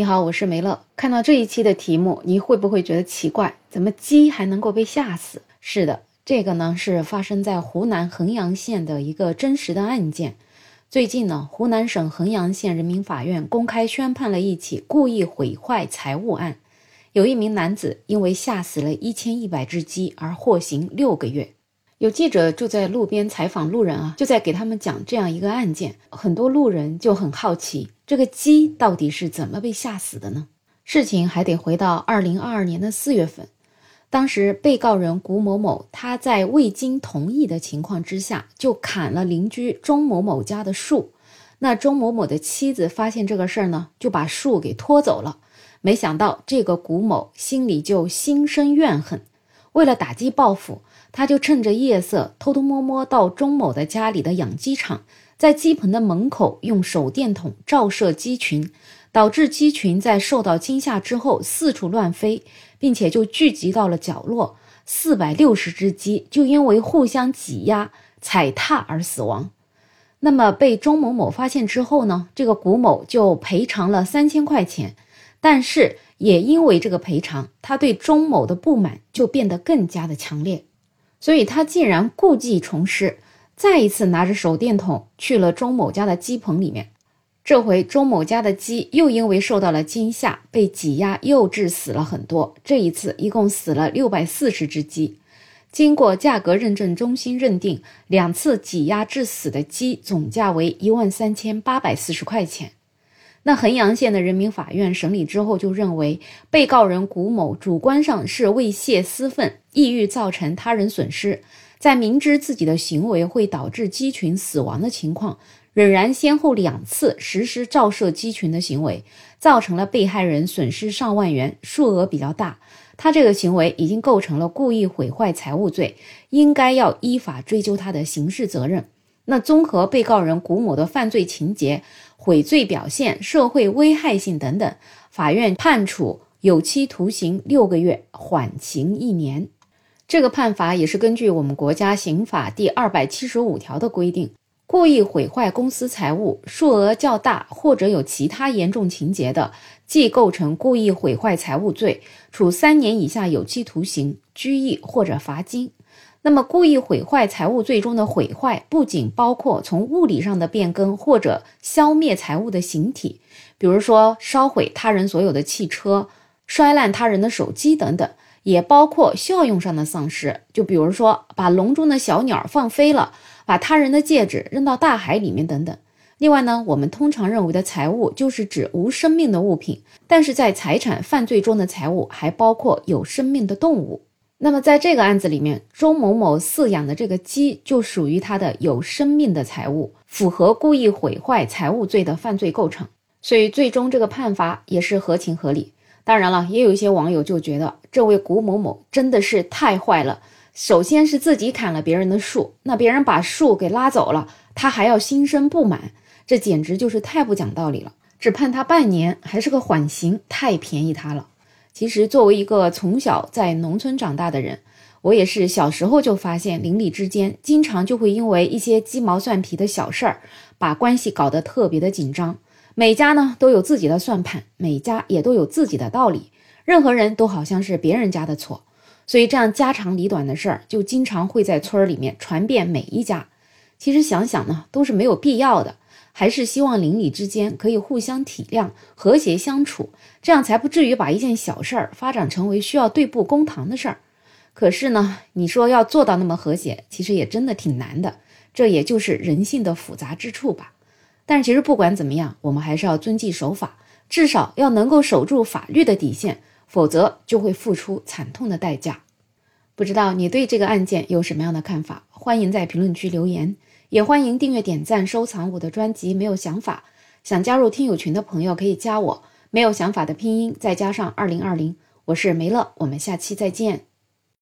你好，我是梅乐。看到这一期的题目，你会不会觉得奇怪？怎么鸡还能够被吓死？是的，这个呢是发生在湖南衡阳县的一个真实的案件。最近呢，湖南省衡阳县人民法院公开宣判了一起故意毁坏财物案，有一名男子因为吓死了一千一百只鸡而获刑六个月。有记者就在路边采访路人啊，就在给他们讲这样一个案件。很多路人就很好奇，这个鸡到底是怎么被吓死的呢？事情还得回到二零二二年的四月份，当时被告人谷某某他在未经同意的情况之下，就砍了邻居钟某某家的树。那钟某某的妻子发现这个事儿呢，就把树给拖走了。没想到这个谷某心里就心生怨恨，为了打击报复。他就趁着夜色，偷偷摸摸到钟某的家里的养鸡场，在鸡棚的门口用手电筒照射鸡群，导致鸡群在受到惊吓之后四处乱飞，并且就聚集到了角落。四百六十只鸡就因为互相挤压、踩踏而死亡。那么被钟某某发现之后呢？这个谷某就赔偿了三千块钱，但是也因为这个赔偿，他对钟某的不满就变得更加的强烈。所以他竟然故技重施，再一次拿着手电筒去了钟某家的鸡棚里面。这回钟某家的鸡又因为受到了惊吓，被挤压又致死了很多。这一次一共死了六百四十只鸡。经过价格认证中心认定，两次挤压致死的鸡总价为一万三千八百四十块钱。那衡阳县的人民法院审理之后就认为，被告人谷某主观上是为泄私愤，意欲造成他人损失，在明知自己的行为会导致鸡群死亡的情况，仍然先后两次实施照射鸡群的行为，造成了被害人损失上万元，数额比较大。他这个行为已经构成了故意毁坏财物罪，应该要依法追究他的刑事责任。那综合被告人谷某的犯罪情节。悔罪表现、社会危害性等等，法院判处有期徒刑六个月，缓刑一年。这个判罚也是根据我们国家刑法第二百七十五条的规定，故意毁坏公私财物，数额较大或者有其他严重情节的，即构成故意毁坏财物罪，处三年以下有期徒刑、拘役或者罚金。那么，故意毁坏财物罪中的毁坏，不仅包括从物理上的变更或者消灭财物的形体，比如说烧毁他人所有的汽车、摔烂他人的手机等等，也包括效用上的丧失，就比如说把笼中的小鸟放飞了，把他人的戒指扔到大海里面等等。另外呢，我们通常认为的财物就是指无生命的物品，但是在财产犯罪中的财物还包括有生命的动物。那么，在这个案子里面，钟某某饲养的这个鸡就属于他的有生命的财物，符合故意毁坏财物罪的犯罪构成，所以最终这个判罚也是合情合理。当然了，也有一些网友就觉得这位谷某某真的是太坏了。首先是自己砍了别人的树，那别人把树给拉走了，他还要心生不满，这简直就是太不讲道理了。只判他半年，还是个缓刑，太便宜他了。其实，作为一个从小在农村长大的人，我也是小时候就发现邻里之间经常就会因为一些鸡毛蒜皮的小事儿，把关系搞得特别的紧张。每家呢都有自己的算盘，每家也都有自己的道理，任何人都好像是别人家的错。所以这样家长里短的事儿就经常会在村儿里面传遍每一家。其实想想呢，都是没有必要的。还是希望邻里之间可以互相体谅、和谐相处，这样才不至于把一件小事儿发展成为需要对簿公堂的事儿。可是呢，你说要做到那么和谐，其实也真的挺难的。这也就是人性的复杂之处吧。但是其实不管怎么样，我们还是要遵纪守法，至少要能够守住法律的底线，否则就会付出惨痛的代价。不知道你对这个案件有什么样的看法？欢迎在评论区留言。也欢迎订阅、点赞、收藏我的专辑。没有想法，想加入听友群的朋友可以加我。没有想法的拼音再加上二零二零，我是梅乐，我们下期再见。